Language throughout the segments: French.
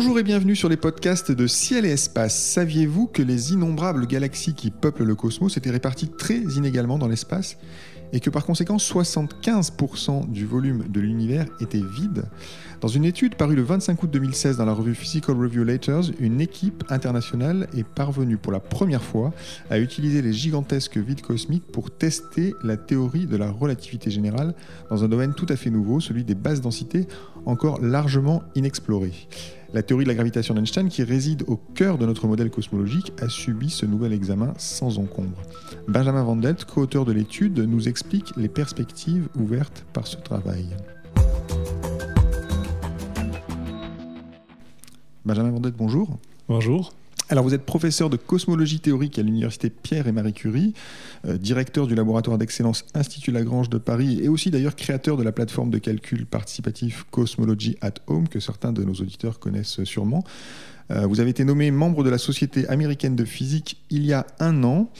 Bonjour et bienvenue sur les podcasts de Ciel et Espace. Saviez-vous que les innombrables galaxies qui peuplent le cosmos étaient réparties très inégalement dans l'espace et que par conséquent 75% du volume de l'univers était vide? Dans une étude parue le 25 août 2016 dans la revue Physical Review Letters, une équipe internationale est parvenue pour la première fois à utiliser les gigantesques vides cosmiques pour tester la théorie de la relativité générale dans un domaine tout à fait nouveau, celui des basses densités, encore largement inexploré. La théorie de la gravitation d'Einstein, qui réside au cœur de notre modèle cosmologique, a subi ce nouvel examen sans encombre. Benjamin Vandelt, co-auteur de l'étude, nous explique les perspectives ouvertes par ce travail. Benjamin Vendette, bonjour. Bonjour. Alors vous êtes professeur de cosmologie théorique à l'université Pierre et Marie Curie, euh, directeur du laboratoire d'excellence Institut Lagrange de Paris et aussi d'ailleurs créateur de la plateforme de calcul participatif Cosmology at Home que certains de nos auditeurs connaissent sûrement. Euh, vous avez été nommé membre de la Société américaine de physique il y a un an.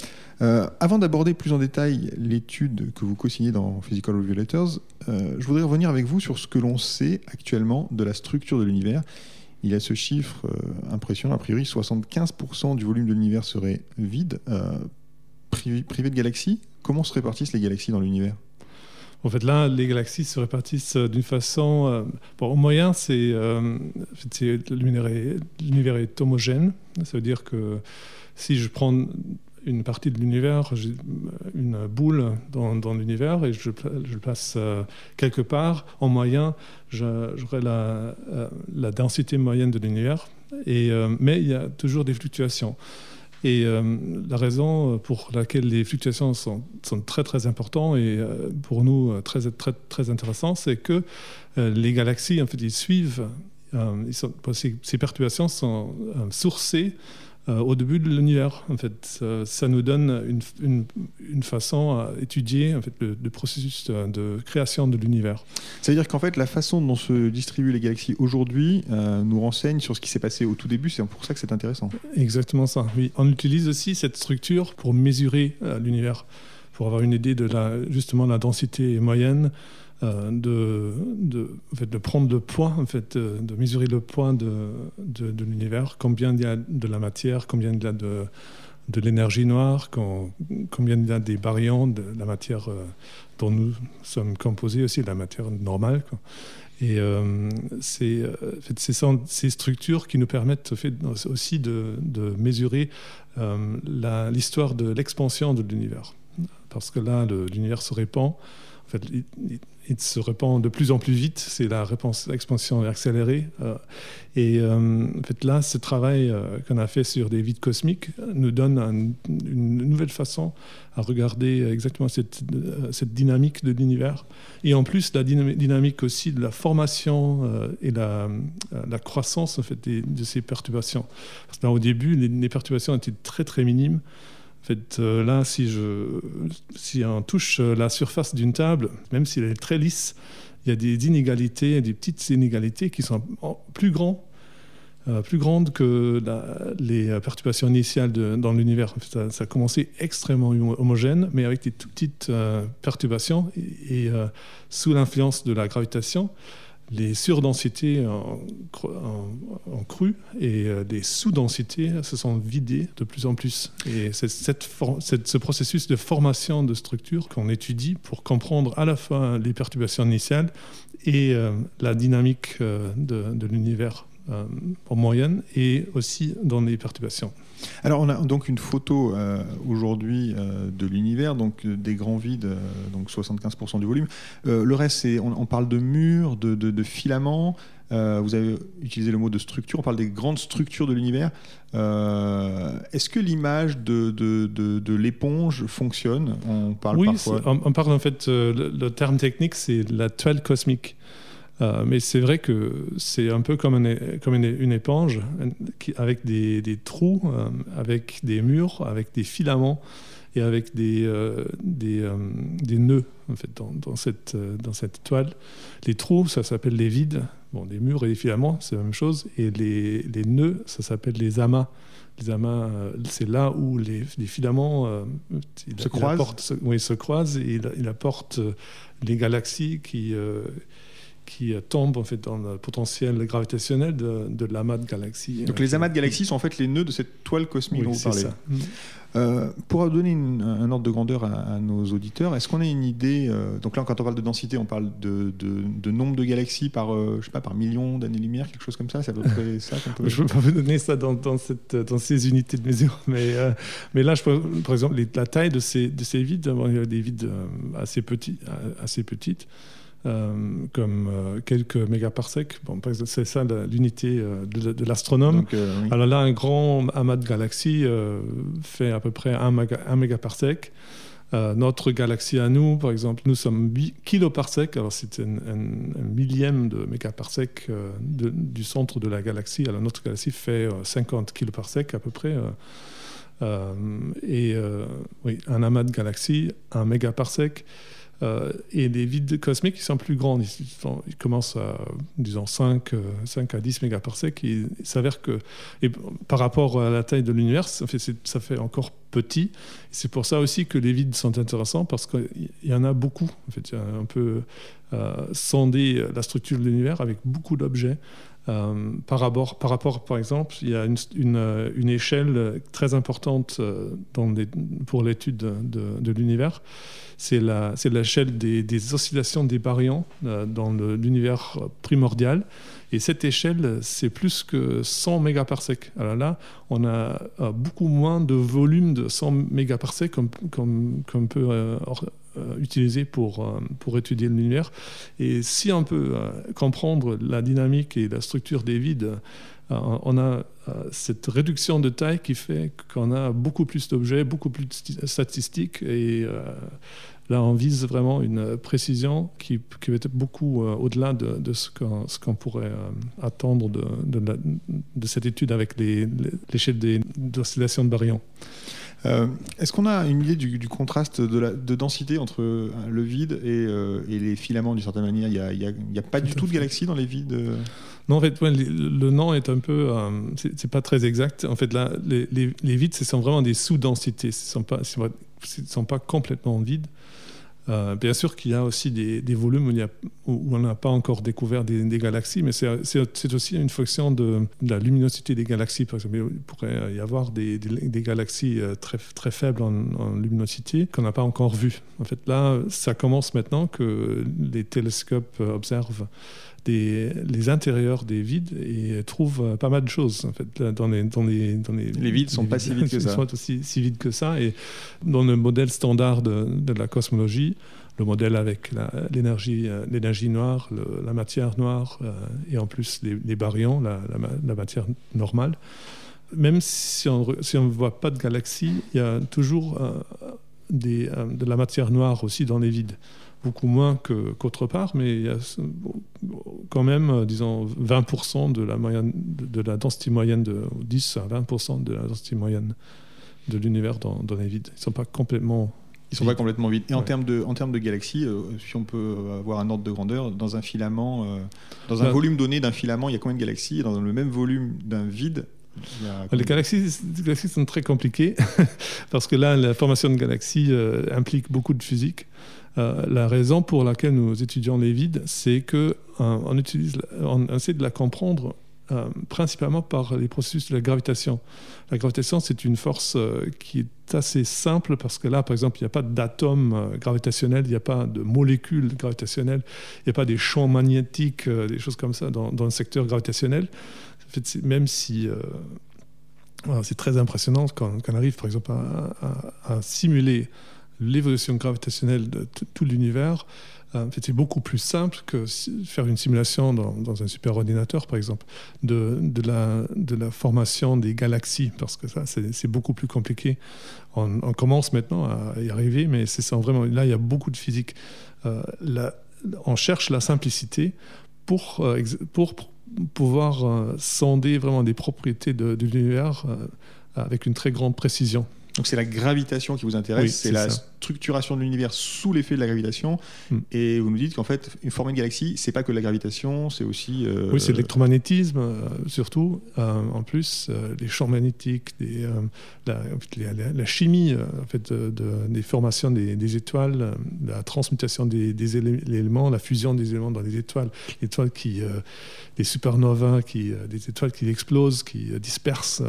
Euh, avant d'aborder plus en détail l'étude que vous co-signez dans Physical Review Letters, je voudrais revenir avec vous sur ce que l'on sait actuellement de la structure de l'univers il a ce chiffre euh, impressionnant, a priori 75% du volume de l'univers serait vide, euh, privé, de galaxies. Comment se répartissent les galaxies dans l'univers? En fait, là, les galaxies se répartissent euh, d'une façon. bon, au moyen, c'est l'univers est, homogène. Ça veut dire que si je prends une partie de l'univers, une boule dans, l'univers et je, je, place euh, quelque part, en moyen, j'aurai la, euh, la, densité moyenne de l'univers. Euh, mais il y a toujours des fluctuations. Et la raison pour laquelle les fluctuations sont, sont très très importantes et pour nous très très très intéressant, c'est que les galaxies en fait ils suivent, ces, perturbations sont sourcées euh, au début de l'univers. En fait, ça, nous donne une, une, façon à étudier en fait, le, processus de, création de l'univers. Ça veut dire qu'en fait, la façon dont se distribuent les galaxies aujourd'hui euh, nous renseigne sur ce qui s'est passé au tout début. C'est pour ça que c'est intéressant. Exactement ça. Oui, on utilise aussi cette structure pour mesurer euh, l'univers, pour avoir une idée de la, justement la densité moyenne. De, de, fait, de, prendre le poids, en fait, de, mesurer le poids de, de l'univers, combien il y a de la matière, combien il y a de, de l'énergie noire, combien il y a des baryons de la matière dont nous sommes composés aussi, la matière normale. Et euh, c'est ces structures qui nous permettent fait, aussi de, de mesurer l'histoire de l'expansion de l'univers. Parce que là, l'univers se répand. Il se répand de plus en plus vite, c'est la réponse, expansion accélérée. Euh, et euh, en fait, là, ce travail euh, qu'on a fait sur des vides cosmiques nous donne une nouvelle façon à regarder exactement cette, dynamique de l'univers. Et en plus, la dynamique aussi de la formation et la, croissance en fait, de ces perturbations. Parce que là, au début, les perturbations étaient très, très minimes. Fait, euh, là, si, je, si on touche euh, la surface d'une table, même si elle est très lisse, il y a des inégalités, des petites inégalités qui sont plus grandes euh, plus grandes que les perturbations initiales dans l'univers. ça, a commencé extrêmement homogène, mais avec des toutes petites perturbations et, sous l'influence de la gravitation, les surdensités ont, cru et euh, les sous-densités se sont vidées de plus en plus. Et c'est ce processus de formation de structures qu'on étudie pour comprendre à la fois les perturbations initiales et euh, la dynamique euh, de l'univers en moyenne et aussi dans les perturbations. Alors on a donc une photo euh, aujourd'hui euh, de l'univers, donc euh, des grands vides, donc 75% du volume. le reste, c'est, on, parle de murs, de, filaments. vous avez utilisé le mot de structure. On parle des grandes structures de l'univers. est-ce que l'image de, l'éponge fonctionne? On parle oui, on, parle en fait. le terme technique, c'est la toile cosmique. Euh, mais c'est vrai que c'est un peu comme, comme une, éponge qui, avec des, des trous, euh, avec des murs, avec des filaments et avec des, euh, des, des, nœuds en fait, dans, dans, cette, dans cette toile. Les trous, ça s'appelle les vides. Bon, les murs et les filaments, c'est la même chose. Et les, les nœuds, ça s'appelle les amas. Les amas, c'est là où les, les filaments se, croisent. oui, se croisent et il, il apporte les galaxies qui qui tombent en fait, dans le potentiel gravitationnel de, de l'amas de galaxies. Donc les amas de galaxies sont en fait les nœuds de cette toile cosmique dont vous parlez. Ça. Euh, pour donner un ordre de grandeur à, nos auditeurs, est-ce qu'on a une idée euh, Donc là, quand on parle de densité, on parle de, de, nombre de galaxies par, euh, je sais pas, par million d'années-lumière, quelque chose comme ça. C'est à peu près ça qu'on peut. Je ne peux pas vous donner ça dans, dans, cette, dans ces unités de mesure, mais, mais là, je peux, par exemple, la taille de ces, de ces vides, il y a des vides assez petits, assez petites. Euh, comme euh, quelques mégaparsecs. Bon, c'est ça l'unité euh, de, l'astronome. Alors là, un grand amas de galaxies fait à peu près un, mégaparsec. notre galaxie à nous, par exemple, nous sommes 8 kiloparsecs, alors c'est un, millième de mégaparsec du centre de la galaxie. Alors notre galaxie fait 50 kiloparsecs à peu près. et oui, un amas de galaxies, un mégaparsec. Euh, et des vides cosmiques qui sont plus grands. Ils, commencent à, disons, 5, 5 euh, à 10 mégaparsecs. Il s'avère que, par rapport à la taille de l'univers, ça fait, encore petit. C'est pour ça aussi que les vides sont intéressants parce qu'il y en a beaucoup. En fait, il euh, sondé la structure de l'univers avec beaucoup d'objets. Euh, par, rapport, par exemple, il y a une, une échelle très importante pour l'étude de, de l'univers c'est l'échelle des, oscillations des baryons euh, dans l'univers primordial. Et cette échelle, c'est plus que 100 mégaparsecs. Alors là, on a euh, beaucoup moins de volume de 100 mégaparsecs qu'on comme, comme peut euh, utiliser pour, pour étudier l'univers. Et si on peut comprendre la dynamique et la structure des vides, on a cette réduction de taille qui fait qu'on a beaucoup plus d'objets, beaucoup plus de statistiques et Là, on vise vraiment une précision qui, qui être beaucoup euh, au-delà de, ce qu'on pourrait euh, attendre de, de, cette étude avec l'échelle des d'oscillation de baryons. Euh, est-ce qu'on a une idée du, contraste de, la, de, densité entre le vide et, et les filaments d'une certaine manière? Il n'y a, a, pas du tout de galaxies dans les vides non, en fait, le, nom est un peu, c'est pas très exact. En fait, là, les, les, vides, ce sont vraiment des sous-densités. Ce ne sont sont pas complètement vides. Euh, bien sûr qu'il y a aussi des, volumes où, on n'a pas encore découvert des, galaxies, mais c'est aussi une fonction de, la luminosité des galaxies. Par exemple, il pourrait y avoir des, galaxies euh, très, très faibles en, luminosité qu'on n'a pas encore vues. En fait, là, ça commence maintenant que les télescopes observent les intérieurs des vides et trouvent pas mal de choses en fait dans les dans les dans les, les vides sont pas si vides que ça. sont aussi si vides que ça et dans le modèle standard de, de la cosmologie, le modèle avec l'énergie euh, l'énergie noire, la matière noire euh, et en plus les, baryons, la, la, matière normale. Même si on si on ne voit pas de galaxies, il y a toujours euh, des, de la matière noire aussi dans les vides beaucoup moins qu'autre part, mais il y a quand même, euh, disons, 20% de la, moyenne, de la densité moyenne, de 10 à 20% de la densité moyenne de l'univers dans, dans, les vides. Ils ne sont pas complètement ils sont pas complètement vides. Et en termes de, en termes de galaxies, euh, si on peut avoir un ordre de grandeur, dans un filament, euh, dans un bah, volume donné d'un filament, il y a combien de galaxies? Dans le même volume d'un vide, les galaxies, les galaxies, sont très compliquées parce que là, la formation de galaxies implique beaucoup de physique. Euh, la raison pour laquelle nous étudions les vides, c'est qu'on euh, essaie de la comprendre euh, principalement par les processus de la gravitation. La gravitation, c'est une force qui est assez simple parce que là, par exemple, il n'y a pas d'atomes gravitationnels, il n'y a pas de molécules gravitationnelles, il n'y a pas des champs magnétiques, des choses comme ça dans, le secteur gravitationnel. Même si c'est très impressionnant quand, on arrive, par exemple, à simuler l'évolution gravitationnelle de tout l'univers, euh, c'était beaucoup plus simple que faire une simulation dans, un superordinateur, par exemple, de, la, formation des galaxies, parce que ça, c'est beaucoup plus compliqué. On, commence maintenant à y arriver, mais c'est vraiment là, il y a beaucoup de physique. Euh, on cherche la simplicité pour, euh, pouvoir sonder vraiment des propriétés de l'univers avec une très grande précision. Donc c'est la gravitation qui vous intéresse, c'est la structuration de l'univers sous l'effet de la gravitation. Hmm. Et vous nous dites qu'en fait, une former une galaxie, c'est pas que la gravitation, c'est aussi. Euh, oui, c'est l'électromagnétisme, euh, surtout. en plus, les champs magnétiques, la, chimie en fait, des formations des, étoiles, la transmutation des, éléments, la fusion des éléments dans les étoiles, les étoiles qui. des supernovas, qui, des étoiles qui explosent, qui dispersent.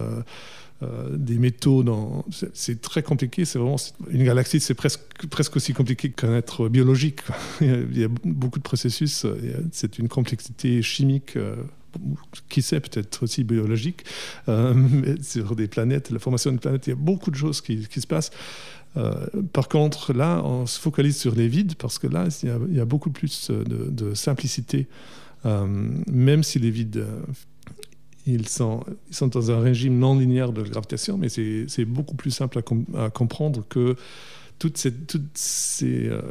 Euh, des métaux. Dans... C'est très compliqué. C'est vraiment une galaxie, c'est presque presque aussi compliqué qu'un être biologique. Il y a beaucoup de processus. C'est une complexité chimique. Euh, qui sait peut-être aussi biologique, euh, sur des planètes, la formation d'une planète, il y a beaucoup de choses qui, se passent. par contre, là, on se focalise sur les vides parce que là, il y a, beaucoup plus de simplicité, même si les vides ils sont, dans un régime non linéaire de gravitation, mais c'est beaucoup plus simple à, comprendre que toutes ces, euh,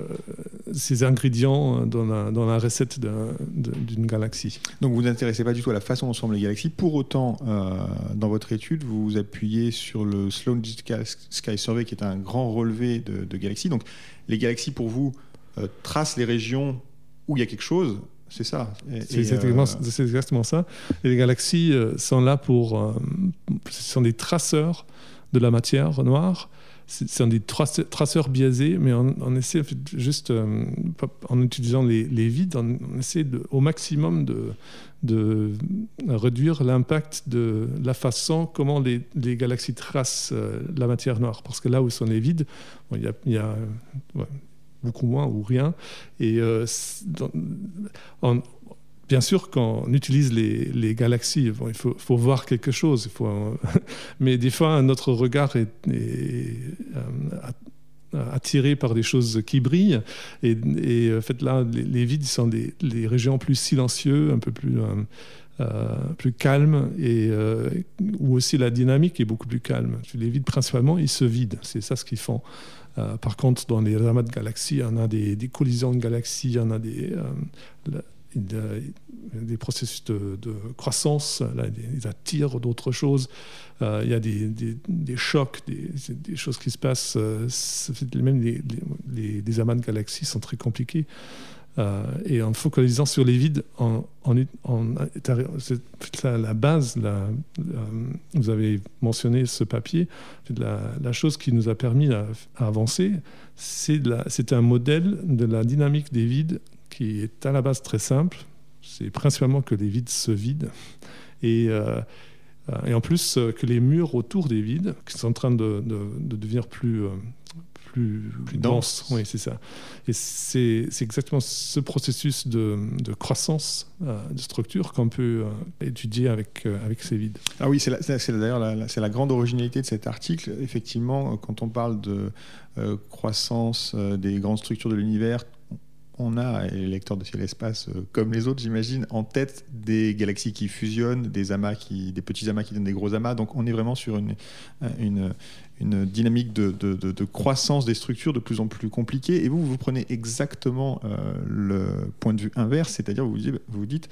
ingrédients dans la, dans recette d'une galaxie. Donc vous vous intéressez pas du tout à la façon dont les galaxies. Pour autant, euh, dans votre étude, vous vous appuyez sur le Sloan Sky Survey, qui est un grand relevé de, galaxies. Donc les galaxies, pour vous, euh, tracent les régions où il y a quelque chose c'est ça. C'est exactement, exactement, ça. Et les galaxies euh, sont là pour. Euh, ce sont des traceurs de la matière noire. Ce sont des traceurs biaisés, mais on, essaie juste, euh, en utilisant les, vides, on, essaie de, au maximum de, de réduire l'impact de la façon comment les, galaxies tracent la matière noire. Parce que là où sont les vides, il y a, y a beaucoup moins ou rien. Et euh, bien sûr, quand on utilise les, galaxies, il faut, voir quelque chose. Il faut, mais des fois, notre regard est, euh, attiré par des choses qui brillent. Et, en fait, là, les, vides sont des, régions plus silencieuses, un peu plus. Euh, plus calmes et où aussi la dynamique est beaucoup plus calme. Les vides principalement, ils se vident, c'est ça ce qu'ils font. Euh, par contre, dans les amas de galaxies, on a des, collisions de galaxies, on a des, euh, des processus de, croissance, ils attirent d'autres choses. Euh, il y a des, des, chocs, des, choses qui se passent. même les, les, les, amas de galaxies sont très compliqués. Euh, et en focalisant sur les vides, en, c'est la base. Vous avez mentionné ce papier. La, chose qui nous a permis à, avancer, c'est un modèle de la dynamique des vides qui est à la base très simple. C'est principalement que les vides se vident. Et, euh, en plus que les murs autour des vides, qui sont en train de devenir plus, euh, plus, dense. Oui, c'est ça. Et c'est exactement ce processus de, croissance euh, de structure qu'on peut euh, étudier avec, euh, avec ces vides. Ah oui, c'est d'ailleurs la, la, grande originalité de cet article. Effectivement, quand on parle de croissance des grandes structures de l'univers, on a, et les lecteurs de ciel espace, comme les autres, j'imagine, en tête des galaxies qui fusionnent, des amas qui, des petits amas qui donnent des gros amas. Donc, on est vraiment sur une, une, une dynamique de, croissance des structures de plus en plus compliquée. Et vous, vous prenez exactement euh, le point de vue inverse, c'est-à-dire vous vous dites,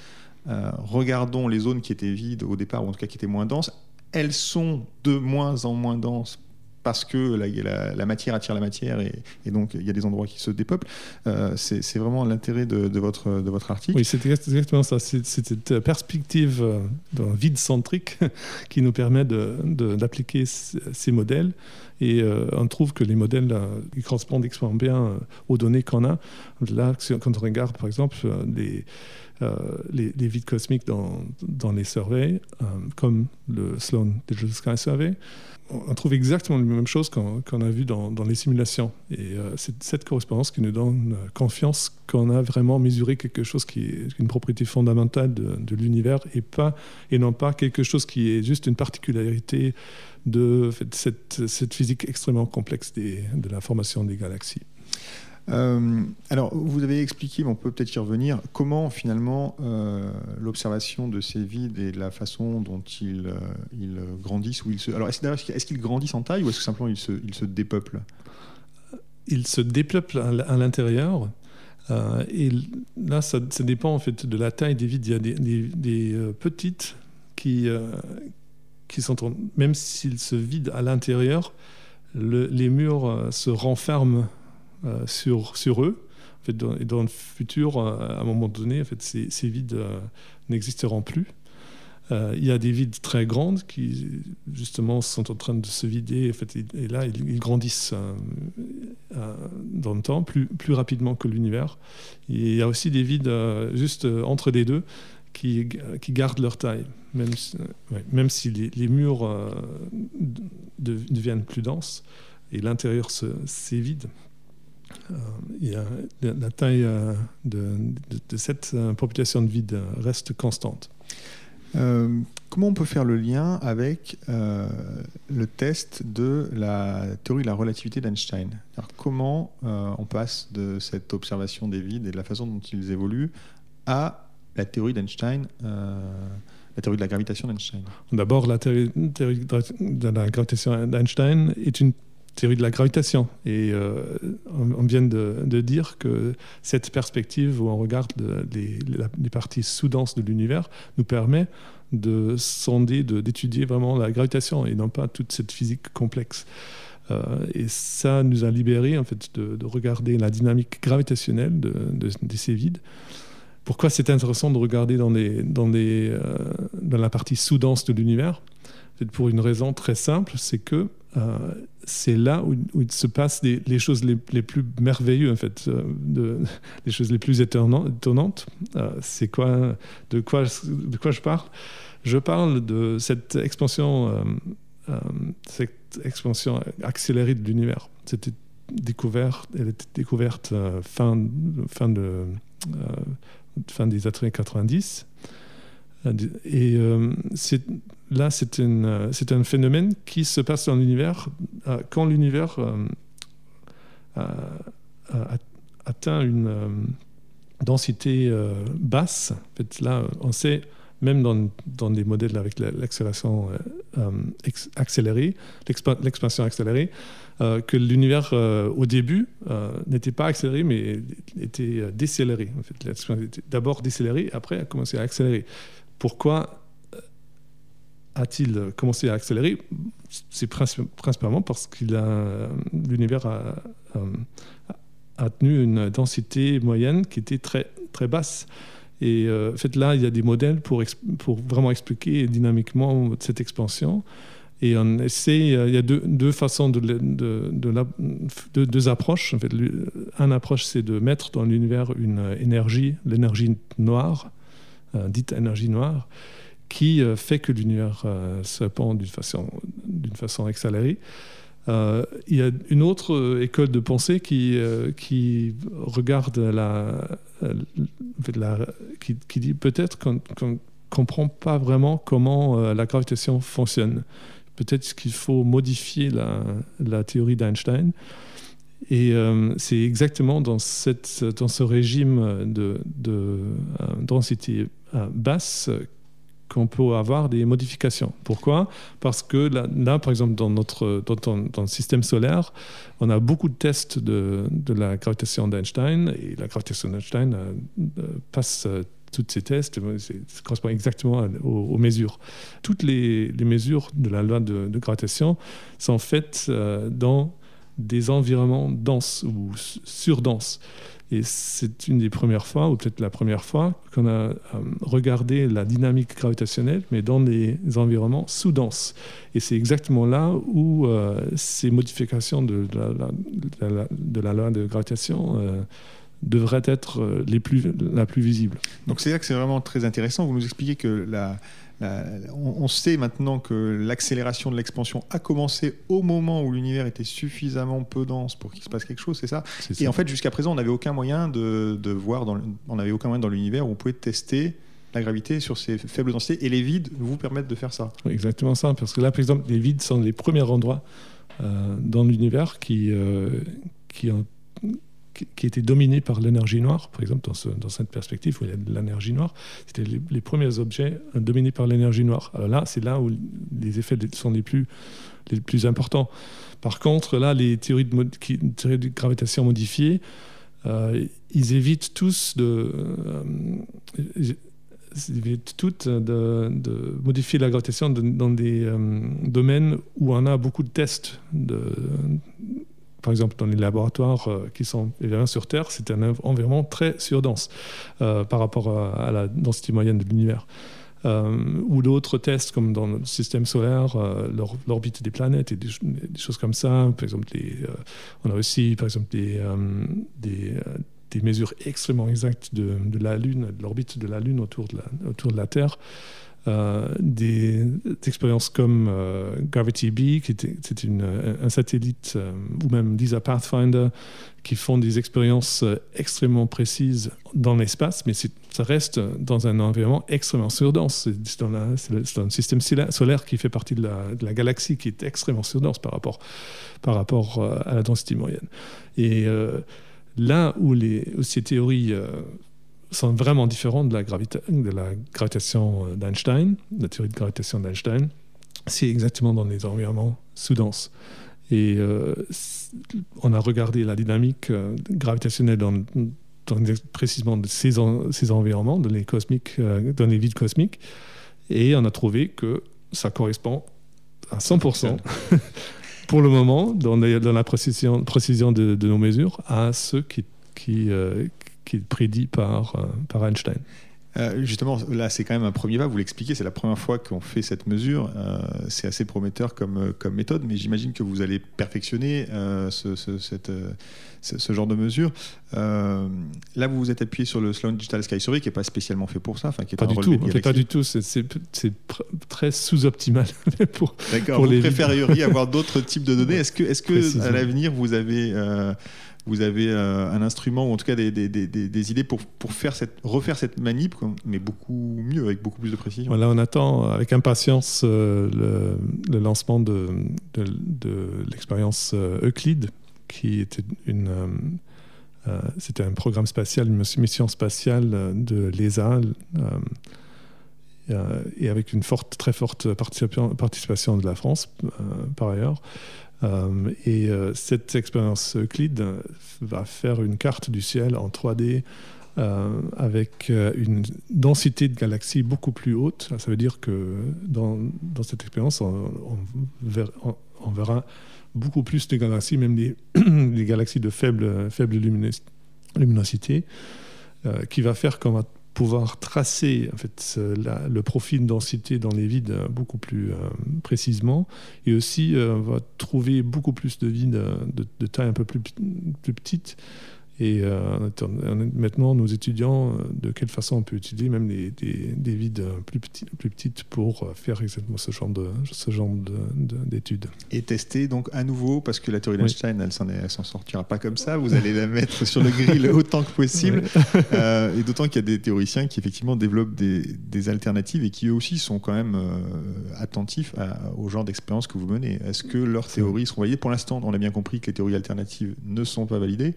euh, regardons les zones qui étaient vides au départ, ou en tout cas qui étaient moins denses, elles sont de moins en moins denses parce que la, matière attire la matière et, donc il y a des endroits qui se dépeuplent. Euh, c'est vraiment l'intérêt de, votre, article. Oui, c'est exactement ça. C'est cette perspective euh, vide-centrique qui nous permet d'appliquer ces modèles. Et euh, on trouve que les modèles ils correspondent extrêmement bien aux données qu'on a. Là, quand on regarde par exemple les, les, vides cosmiques dans, dans les surveys, comme le Sloan Digital Sky Survey, on trouve exactement la même chose qu'on a vu dans, les simulations. Et euh, c'est cette correspondance qui nous donne confiance qu'on a vraiment mesuré quelque chose qui est une propriété fondamentale de, l'univers et, et non pas quelque chose qui est juste une particularité de cette, physique extrêmement complexe de la formation des galaxies. Euh, alors, vous avez expliqué, mais on peut peut-être y revenir, comment finalement euh, l'observation de ces vides et la façon dont ils, euh, ils grandissent, ou ils se... Alors, est-ce, qu'ils grandissent en taille ou est-ce que simplement ils se, ils se dépeuplent? Ils se dépeuplent à l'intérieur. et là, ça, dépend en fait de la taille des vides. Il y a des, petites qui, qui sont, même s'ils se vident à l'intérieur, les murs se renferment sur, sur eux. Dans, et dans le futur, à un moment donné, ces, vides n'existeront plus. Euh, il y a des vides très grandes qui, justement, sont en train de se vider. Et là, ils, grandissent euh, euh, dans le temps plus, rapidement que l'univers. Il y a aussi des vides juste entre les deux qui, gardent leur taille, même si, même si les, murs deviennent plus denses et l'intérieur s'est vide. Il y a, la taille de, de, cette population de vide reste constante. Euh, comment on peut faire le lien avec euh, le test de la théorie de la relativité d'Einstein? Comment euh, on passe de cette observation des vides et de la façon dont ils évoluent à la théorie d'Einstein la théorie de la gravitation d'Einstein? D'abord, la théorie, de la gravitation d'Einstein est une théorie de la gravitation. Et on, vient de, dire que cette perspective où on regarde les, parties sous-denses de l'univers nous permet de sonder, d'étudier vraiment la gravitation et non pas toute cette physique complexe. Euh, et ça nous a libéré en fait de, regarder la dynamique gravitationnelle de, ces vides. Pourquoi c'est intéressant de regarder dans, les, dans, les, euh, dans la partie sous-dense de l'univers? Pour une raison très simple, c'est que euh, c'est là où, il se passe les, choses les, plus merveilleuses, en fait, de, les choses les plus étonnantes. c'est quoi, de quoi, de quoi je parle? Je parle de cette expansion, cette expansion accélérée de l'univers. C'était découverte, elle était découverte fin, fin, de, fin des années 90. Et c'est là, c'est un phénomène qui se passe dans l'univers euh, quand l'univers euh, atteint une euh, densité basse. En fait, là, on sait, même dans, dans des modèles avec l'accélération accélérée, l'expansion accélérée, que l'univers au début n'était pas accéléré, mais était décéléré. En fait, d'abord décéléré, après a commencé à accélérer. Pourquoi a-t-il commencé à accélérer C'est principalement parce que l'univers a, a, tenu une densité moyenne qui était très, très basse. Et euh, en fait, là, il y a des modèles pour, pour vraiment expliquer dynamiquement cette expansion. Et on essaie, il y a deux, deux façons de, de, de, deux approches. En fait, une approche, c'est de mettre dans l'univers une énergie, l'énergie noire, euh, dite énergie noire, qui euh, fait que l'univers euh, se pend d'une façon, d'une façon accélérée. Euh, il y a une autre école de pensée qui, qui regarde la, qui, dit peut-être qu'on ne comprend pas vraiment comment la gravitation fonctionne. Peut-être qu'il faut modifier la, la théorie d'Einstein. Et c'est exactement dans, cette, dans ce régime de, de densité basse qu'on peut avoir des modifications. Pourquoi? Parce que là, par exemple, dans, notre, dans, le système solaire, on a beaucoup de tests de, de la gravitation d'Einstein, et la gravitation d'Einstein euh, euh, passe euh, tous ces tests, ça correspond exactement aux, mesures. Toutes les, mesures de la loi de, de gravitation sont faites dans des environnements denses ou surdenses. Et c'est une des premières fois, ou peut-être la première fois, qu'on a euh, regardé la dynamique gravitationnelle, mais dans des environnements sous-denses. Et c'est exactement là où euh, ces modifications de, la, loi de gravitation euh, devraient être les plus, la plus visible. Donc c'est là que c'est vraiment très intéressant. Vous nous expliquez que la, on, sait maintenant que l'accélération de l'expansion a commencé au moment où l'univers était suffisamment peu dense pour qu'il se passe quelque chose, c'est ça Et en fait, jusqu'à présent, on n'avait aucun moyen de, voir, dans, on n'avait aucun moyen dans l'univers où on pouvait tester la gravité sur ces faibles densités et les vides vous permettent de faire ça. exactement ça, parce que là, par exemple, les vides sont les premiers endroits euh, dans l'univers qui, euh, qui ont qui était dominé par l'énergie noire, par exemple, dans, cette perspective où il y a de l'énergie noire, c'était les, premiers objets dominés par l'énergie noire. Alors là, c'est là où les effets sont les plus, les plus importants. Par contre, là, les théories de, gravitation modifiées, euh, ils évitent tous de. Euh, toutes de, modifier la gravitation dans des euh, domaines où on a beaucoup de tests de, par exemple, dans les laboratoires qui sont évidemment sur Terre, c'est un environnement très surdense par rapport à, la densité moyenne de l'univers. ou d'autres tests comme dans le système solaire, l'orbite des planètes et des, choses comme ça. Par exemple, on a aussi par exemple des, mesures extrêmement exactes de, la Lune, de l'orbite de la Lune autour de la Terre. Euh, des, expériences comme euh, Gravity B, qui est une, un satellite, euh, ou même LISA Pathfinder, qui font des expériences extrêmement précises dans l'espace, mais ça reste dans un environnement extrêmement surdense. C'est dans, un système solaire qui fait partie de la, galaxie, qui est extrêmement surdense par rapport, par rapport à la densité moyenne. Et là où, les, ces théories sont vraiment différents de la, de la gravitation euh, d'Einstein, la théorie de gravitation d'Einstein. C'est exactement dans les environnements sous-denses. Et euh, on a regardé la dynamique euh, gravitationnelle dans, précisément de ces, ces, environnements, dans les, cosmiques, dans les vides cosmiques, et on a trouvé que ça correspond à 100% pour le moment, dans, dans la précision, précision de, de, nos mesures, à ce qui, qui, qui est prédit par, euh, par Einstein. Euh, justement, là, c'est quand même un premier pas. Vous l'expliquez, c'est la première fois qu'on fait cette mesure. Euh, c'est assez prometteur comme, comme méthode, mais j'imagine que vous allez perfectionner ce, cette, ce, genre de mesure. là, vous vous êtes appuyé sur le Sloan Digital Sky Survey, qui n'est pas spécialement fait pour ça. Qui est pas, du tout, en fait, pas du tout. C'est très sous-optimal. D'accord. Vous préféreriez avoir d'autres types de données. Est-ce que, est que à l'avenir, vous avez vous avez euh, un instrument ou en tout cas des, idées pour, faire refaire cette manip, mais beaucoup mieux, avec beaucoup plus de précision. Voilà, on attend avec impatience euh, le, lancement de, l'expérience euh, Euclide, qui était un programme spatial, une mission spatiale de l'ESA, et avec une très forte participation de la France, par ailleurs. Euh, et euh, cette expérience Euclide va faire une carte du ciel en 3D euh, avec une densité de galaxies beaucoup plus haute. Ça veut dire que dans, dans cette expérience, on, on, verra, beaucoup plus de galaxies, même les, les galaxies de faible, faible luminosité, qui va faire qu'on va pouvoir tracer en fait, le profil de densité dans les vides beaucoup plus euh, précisément. Et aussi euh, on va trouver beaucoup plus de vides de, de taille un peu plus, plus petite et euh, maintenant, nous étudions euh, de quelle façon on peut utiliser même des, des, vides plus, petites, plus petites pour euh, faire exactement ce genre, de, ce genre d'études. Et tester donc à nouveau, parce que la théorie d'Einstein, elle s'en sortira pas comme ça, vous allez la mettre sur le grill autant que possible. et d'autant qu'il y a des théoriciens qui effectivement développent des, des alternatives et qui eux aussi sont quand même attentifs au genre d'expérience que vous menez. Est-ce que leurs théories seront validées? Pour l'instant, on a bien compris que les théories alternatives ne sont pas validées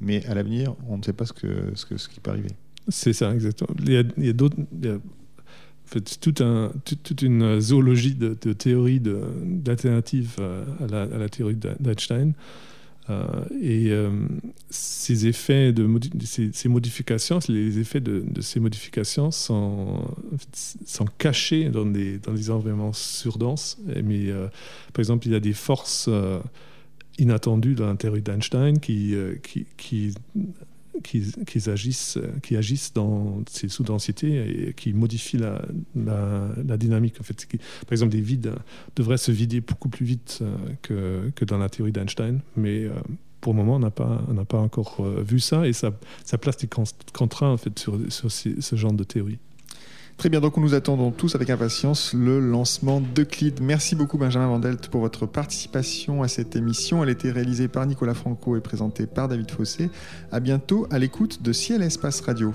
mais à l'avenir, on ne sait pas ce, que, ce, qui peut arriver. C'est ça, exactement. Il y a, d'autres. En fait, toute une zoologie de, théories d'alternatives à la, à la, théorie d'Einstein. Euh, et euh, ces effets de ces, modifications, les effets de, ces modifications sont, sont cachés dans des, dans des environnements surdenses. Mais euh, par exemple, il y a des forces inattendu dans la théorie d'Einstein qui, euh, qui, qui, qui, agissent, qui agissent dans ces sous-densités et qui modifient la, la, dynamique. En fait, par exemple, des vides devraient se vider beaucoup plus vite euh, que, que dans la théorie d'Einstein, mais euh, pour le moment, on n'a pas, pas encore vu ça et ça, ça place des contraintes en fait, sur, sur ce genre de théorie. Très bien, donc nous attendons tous avec impatience le lancement d'Euclide. Merci beaucoup Benjamin Vandelt pour votre participation à cette émission. Elle a été réalisée par Nicolas Franco et présentée par David Fossé. À bientôt à l'écoute de Ciel Espace Radio.